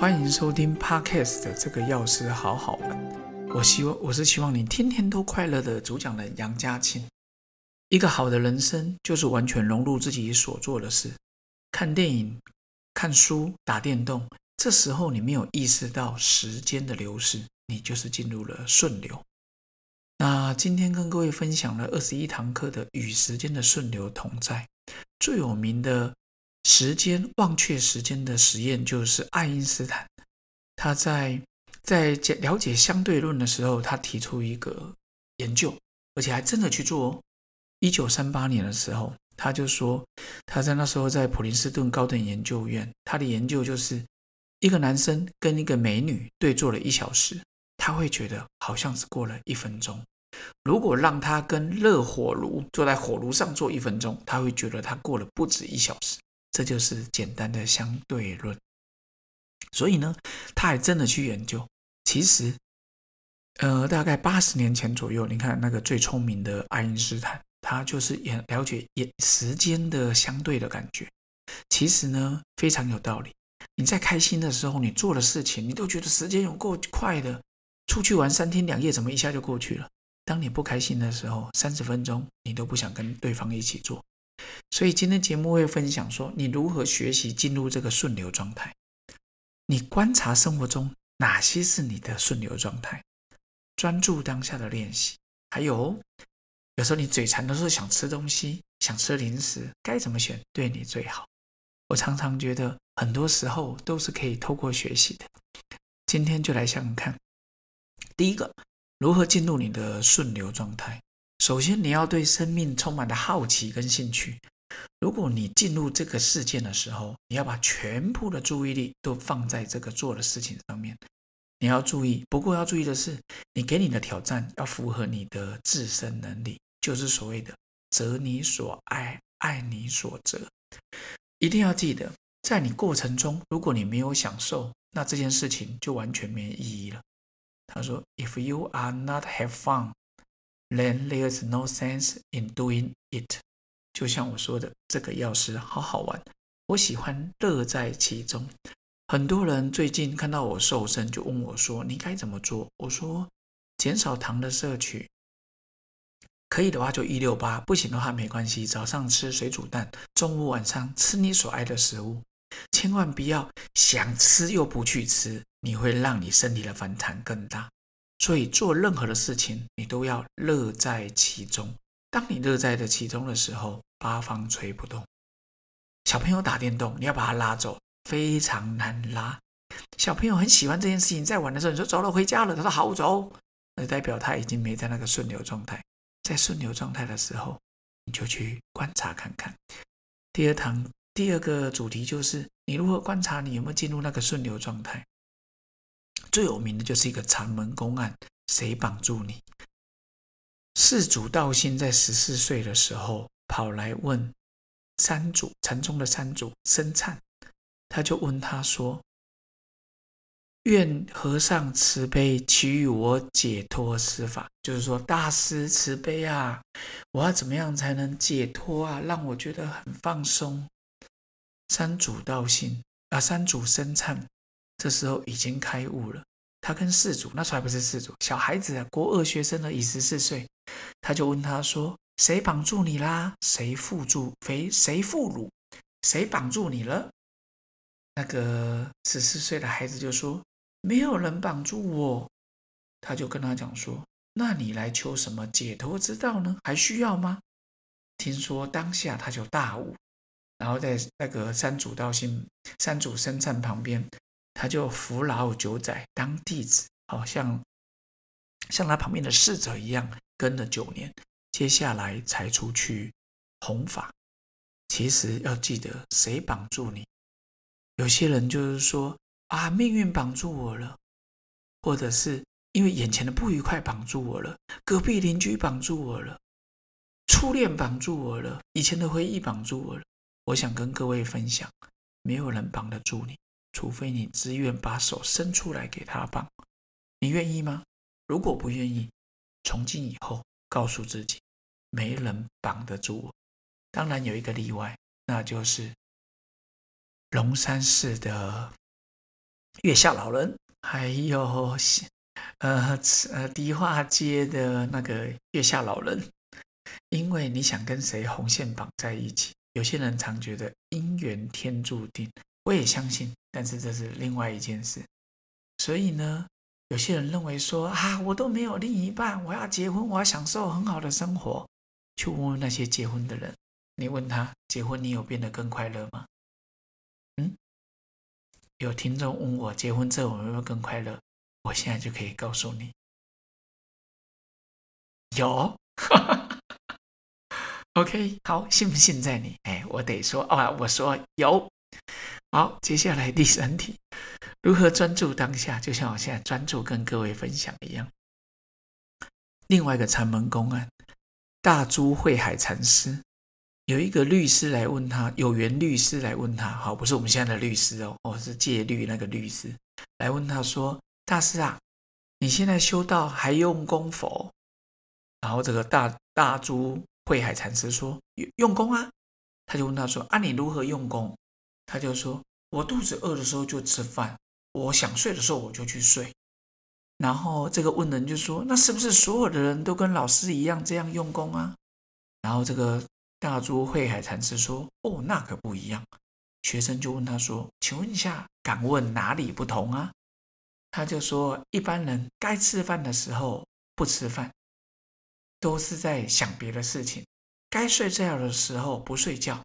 欢迎收听 Podcast 的这个药师好好玩。我希望我是希望你天天都快乐的主讲人杨家庆。一个好的人生就是完全融入自己所做的事，看电影、看书、打电动。这时候你没有意识到时间的流逝，你就是进入了顺流。那今天跟各位分享了二十一堂课的与时间的顺流同在。最有名的。时间忘却时间的实验就是爱因斯坦，他在在解了解相对论的时候，他提出一个研究，而且还真的去做。哦一九三八年的时候，他就说他在那时候在普林斯顿高等研究院，他的研究就是一个男生跟一个美女对坐了一小时，他会觉得好像只过了一分钟。如果让他跟热火炉坐在火炉上坐一分钟，他会觉得他过了不止一小时。这就是简单的相对论，所以呢，他还真的去研究。其实，呃，大概八十年前左右，你看那个最聪明的爱因斯坦，他就是也了解也时间的相对的感觉。其实呢，非常有道理。你在开心的时候，你做的事情，你都觉得时间有够快的。出去玩三天两夜，怎么一下就过去了？当你不开心的时候，三十分钟你都不想跟对方一起做。所以今天节目会分享说，你如何学习进入这个顺流状态？你观察生活中哪些是你的顺流状态？专注当下的练习。还有，有时候你嘴馋的时候想吃东西，想吃零食，该怎么选对你最好？我常常觉得，很多时候都是可以透过学习的。今天就来想想看，第一个，如何进入你的顺流状态？首先，你要对生命充满的好奇跟兴趣。如果你进入这个事件的时候，你要把全部的注意力都放在这个做的事情上面。你要注意，不过要注意的是，你给你的挑战要符合你的自身能力，就是所谓的“择你所爱，爱你所择”。一定要记得，在你过程中，如果你没有享受，那这件事情就完全没意义了。他说：“If you are not have fun。” Then there's no sense in doing it。就像我说的，这个钥匙好好玩，我喜欢乐在其中。很多人最近看到我瘦身，就问我说：“你该怎么做？”我说：“减少糖的摄取，可以的话就一六八，不行的话没关系。早上吃水煮蛋，中午晚上吃你所爱的食物，千万不要想吃又不去吃，你会让你身体的反弹更大。”所以做任何的事情，你都要乐在其中。当你乐在的其中的时候，八方吹不动。小朋友打电动，你要把他拉走，非常难拉。小朋友很喜欢这件事情，在玩的时候，你说走了回家了，他说好走，那代表他已经没在那个顺流状态。在顺流状态的时候，你就去观察看看。第二堂第二个主题就是，你如何观察你有没有进入那个顺流状态。最有名的就是一个禅门公案，谁绑住你？世主道心在十四岁的时候跑来问山主，禅宗的山主僧璨，他就问他说：“愿和尚慈悲，给予我解脱施法。”就是说，大师慈悲啊，我要怎么样才能解脱啊？让我觉得很放松。山主道心啊，山主僧璨。这时候已经开悟了，他跟世主那时候还不是世主，小孩子啊，国二学生呢，已十四岁，他就问他说：“谁绑住你啦？谁缚住？谁谁缚虏？谁绑住你了？”那个十四岁的孩子就说：“没有人绑住我。”他就跟他讲说：“那你来求什么解脱之道呢？还需要吗？”听说当下他就大悟，然后在那个三主道心三主生站旁边。他就扶老九仔当弟子，好像像他旁边的侍者一样跟了九年，接下来才出去弘法。其实要记得，谁绑住你？有些人就是说啊，命运绑住我了，或者是因为眼前的不愉快绑住我了，隔壁邻居绑住我了，初恋绑住我了，以前的回忆绑住我了。我想跟各位分享，没有人绑得住你。除非你自愿把手伸出来给他绑，你愿意吗？如果不愿意，从今以后告诉自己，没人绑得住我。当然有一个例外，那就是龙山寺的月下老人，还有呃呃迪化街的那个月下老人。因为你想跟谁红线绑在一起，有些人常觉得姻缘天注定，我也相信，但是这是另外一件事。所以呢，有些人认为说啊，我都没有另一半，我要结婚，我要享受很好的生活。去问问那些结婚的人，你问他结婚你有变得更快乐吗？嗯，有听众问我结婚之后有没有更快乐，我现在就可以告诉你，有。OK，好，信不信在你。哎，我得说啊，我说有。好，接下来第三题，如何专注当下？就像我现在专注跟各位分享一样。另外一个禅门公案，大珠慧海禅师有一个律师来问他，有缘律师来问他，好，不是我们现在的律师哦，哦，是戒律那个律师来问他说：“大师啊，你现在修道还用功否？”然后这个大大珠。慧海禅师说：“用功啊！”他就问他说：“啊，你如何用功？”他就说：“我肚子饿的时候就吃饭，我想睡的时候我就去睡。”然后这个问人就说：“那是不是所有的人都跟老师一样这样用功啊？”然后这个大珠慧海禅师说：“哦，那可不一样。”学生就问他说：“请问一下，敢问哪里不同啊？”他就说：“一般人该吃饭的时候不吃饭。”都是在想别的事情，该睡觉的时候不睡觉，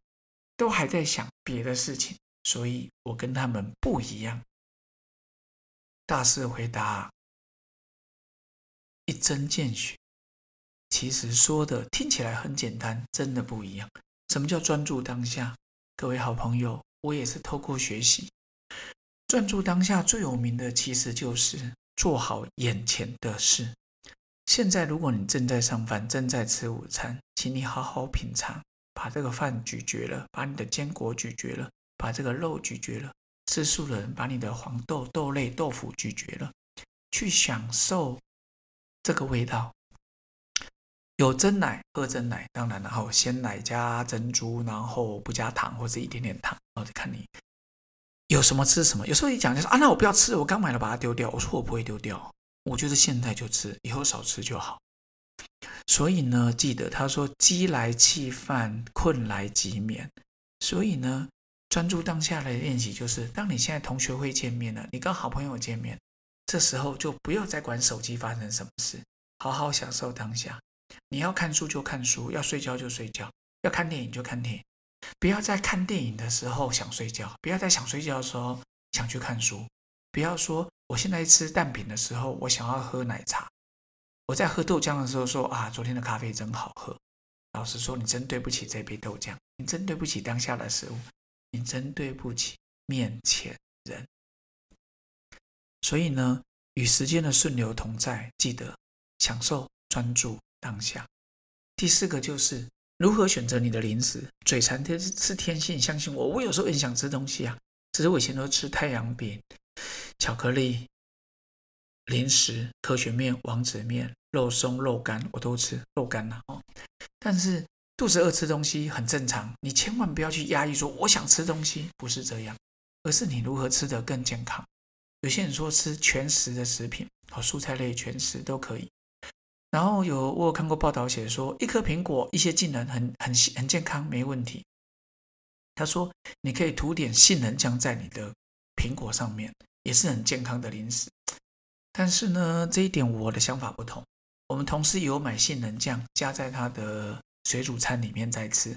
都还在想别的事情，所以我跟他们不一样。大师回答：一针见血。其实说的听起来很简单，真的不一样。什么叫专注当下？各位好朋友，我也是透过学习，专注当下最有名的其实就是做好眼前的事。现在，如果你正在上饭，正在吃午餐，请你好好品尝，把这个饭咀嚼了，把你的坚果咀嚼了，把这个肉咀嚼了。吃素的人把你的黄豆、豆类、豆腐咀嚼了，去享受这个味道。有真奶喝真奶，当然然后鲜奶加珍珠，然后不加糖或者一点点糖，然后看你有什么吃什么。有时候一讲就说啊，那我不要吃，我刚买了把它丢掉。我说我不会丢掉。我就是现在就吃，以后少吃就好。所以呢，记得他说“饥来气饭，困来即眠”。所以呢，专注当下的练习就是：当你现在同学会见面了，你跟好朋友见面，这时候就不要再管手机发生什么事，好好享受当下。你要看书就看书，要睡觉就睡觉，要看电影就看电影。不要在看电影的时候想睡觉，不要在想睡觉的时候想去看书，不要说。我现在吃蛋饼的时候，我想要喝奶茶；我在喝豆浆的时候说啊，昨天的咖啡真好喝。老实说，你真对不起这杯豆浆，你真对不起当下的食物，你真对不起面前人。所以呢，与时间的顺流同在，记得享受专注当下。第四个就是如何选择你的零食。嘴馋天是天性，相信我，我有时候很想吃东西啊，只是我以前都吃太阳饼。巧克力、零食、科学面、王子面、肉松、肉干，我都吃肉干了哦。但是肚子饿吃东西很正常，你千万不要去压抑说我想吃东西，不是这样，而是你如何吃得更健康。有些人说吃全食的食品和蔬菜类全食都可以。然后有我有看过报道写说，一颗苹果一些技能很很很健康，没问题。他说你可以涂点杏仁酱在你的。苹果上面也是很健康的零食，但是呢，这一点我的想法不同。我们同事有买杏仁酱加在他的水煮餐里面在吃，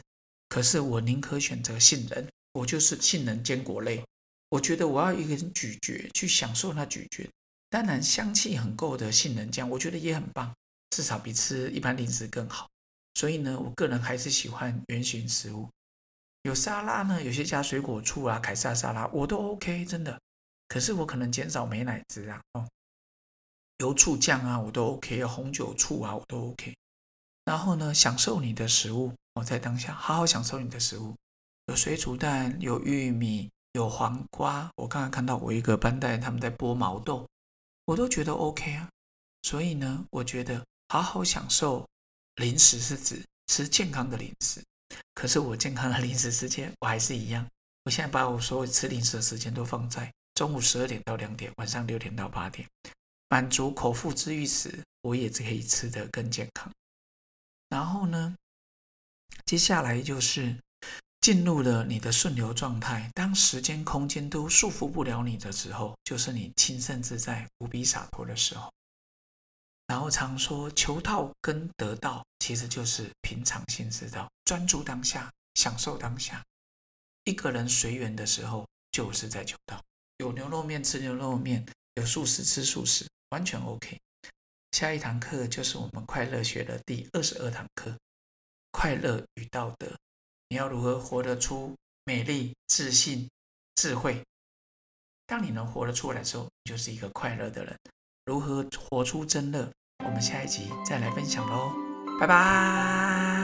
可是我宁可选择杏仁，我就是杏仁坚果类。我觉得我要一个人咀嚼去享受那咀嚼，当然香气很够的杏仁酱，我觉得也很棒，至少比吃一般零食更好。所以呢，我个人还是喜欢圆形食物。有沙拉呢，有些加水果醋啊，凯撒沙拉我都 OK，真的。可是我可能减少美奶滋啊，哦，油醋酱啊，我都 OK，有红酒醋啊，我都 OK。然后呢，享受你的食物，我在当下好好享受你的食物。有水煮蛋，有玉米，有黄瓜。我刚刚看到我一个班带他们在剥毛豆，我都觉得 OK 啊。所以呢，我觉得好好享受零食是指吃健康的零食。可是我健康的零食时间，我还是一样。我现在把我所有吃零食的时间都放在中午十二点到两点，晚上六点到八点，满足口腹之欲时，我也可以吃得更健康。然后呢，接下来就是进入了你的顺流状态。当时间、空间都束缚不了你的时候，就是你亲身自在、无比洒脱的时候。然后常说求道跟得道，其实就是平常心之道，专注当下，享受当下。一个人随缘的时候，就是在求道。有牛肉面吃牛肉面，有素食吃素食，完全 OK。下一堂课就是我们快乐学的第二十二堂课：快乐与道德。你要如何活得出美丽、自信、智慧？当你能活得出来的时候，你就是一个快乐的人。如何活出真乐？我们下一集再来分享喽，拜拜。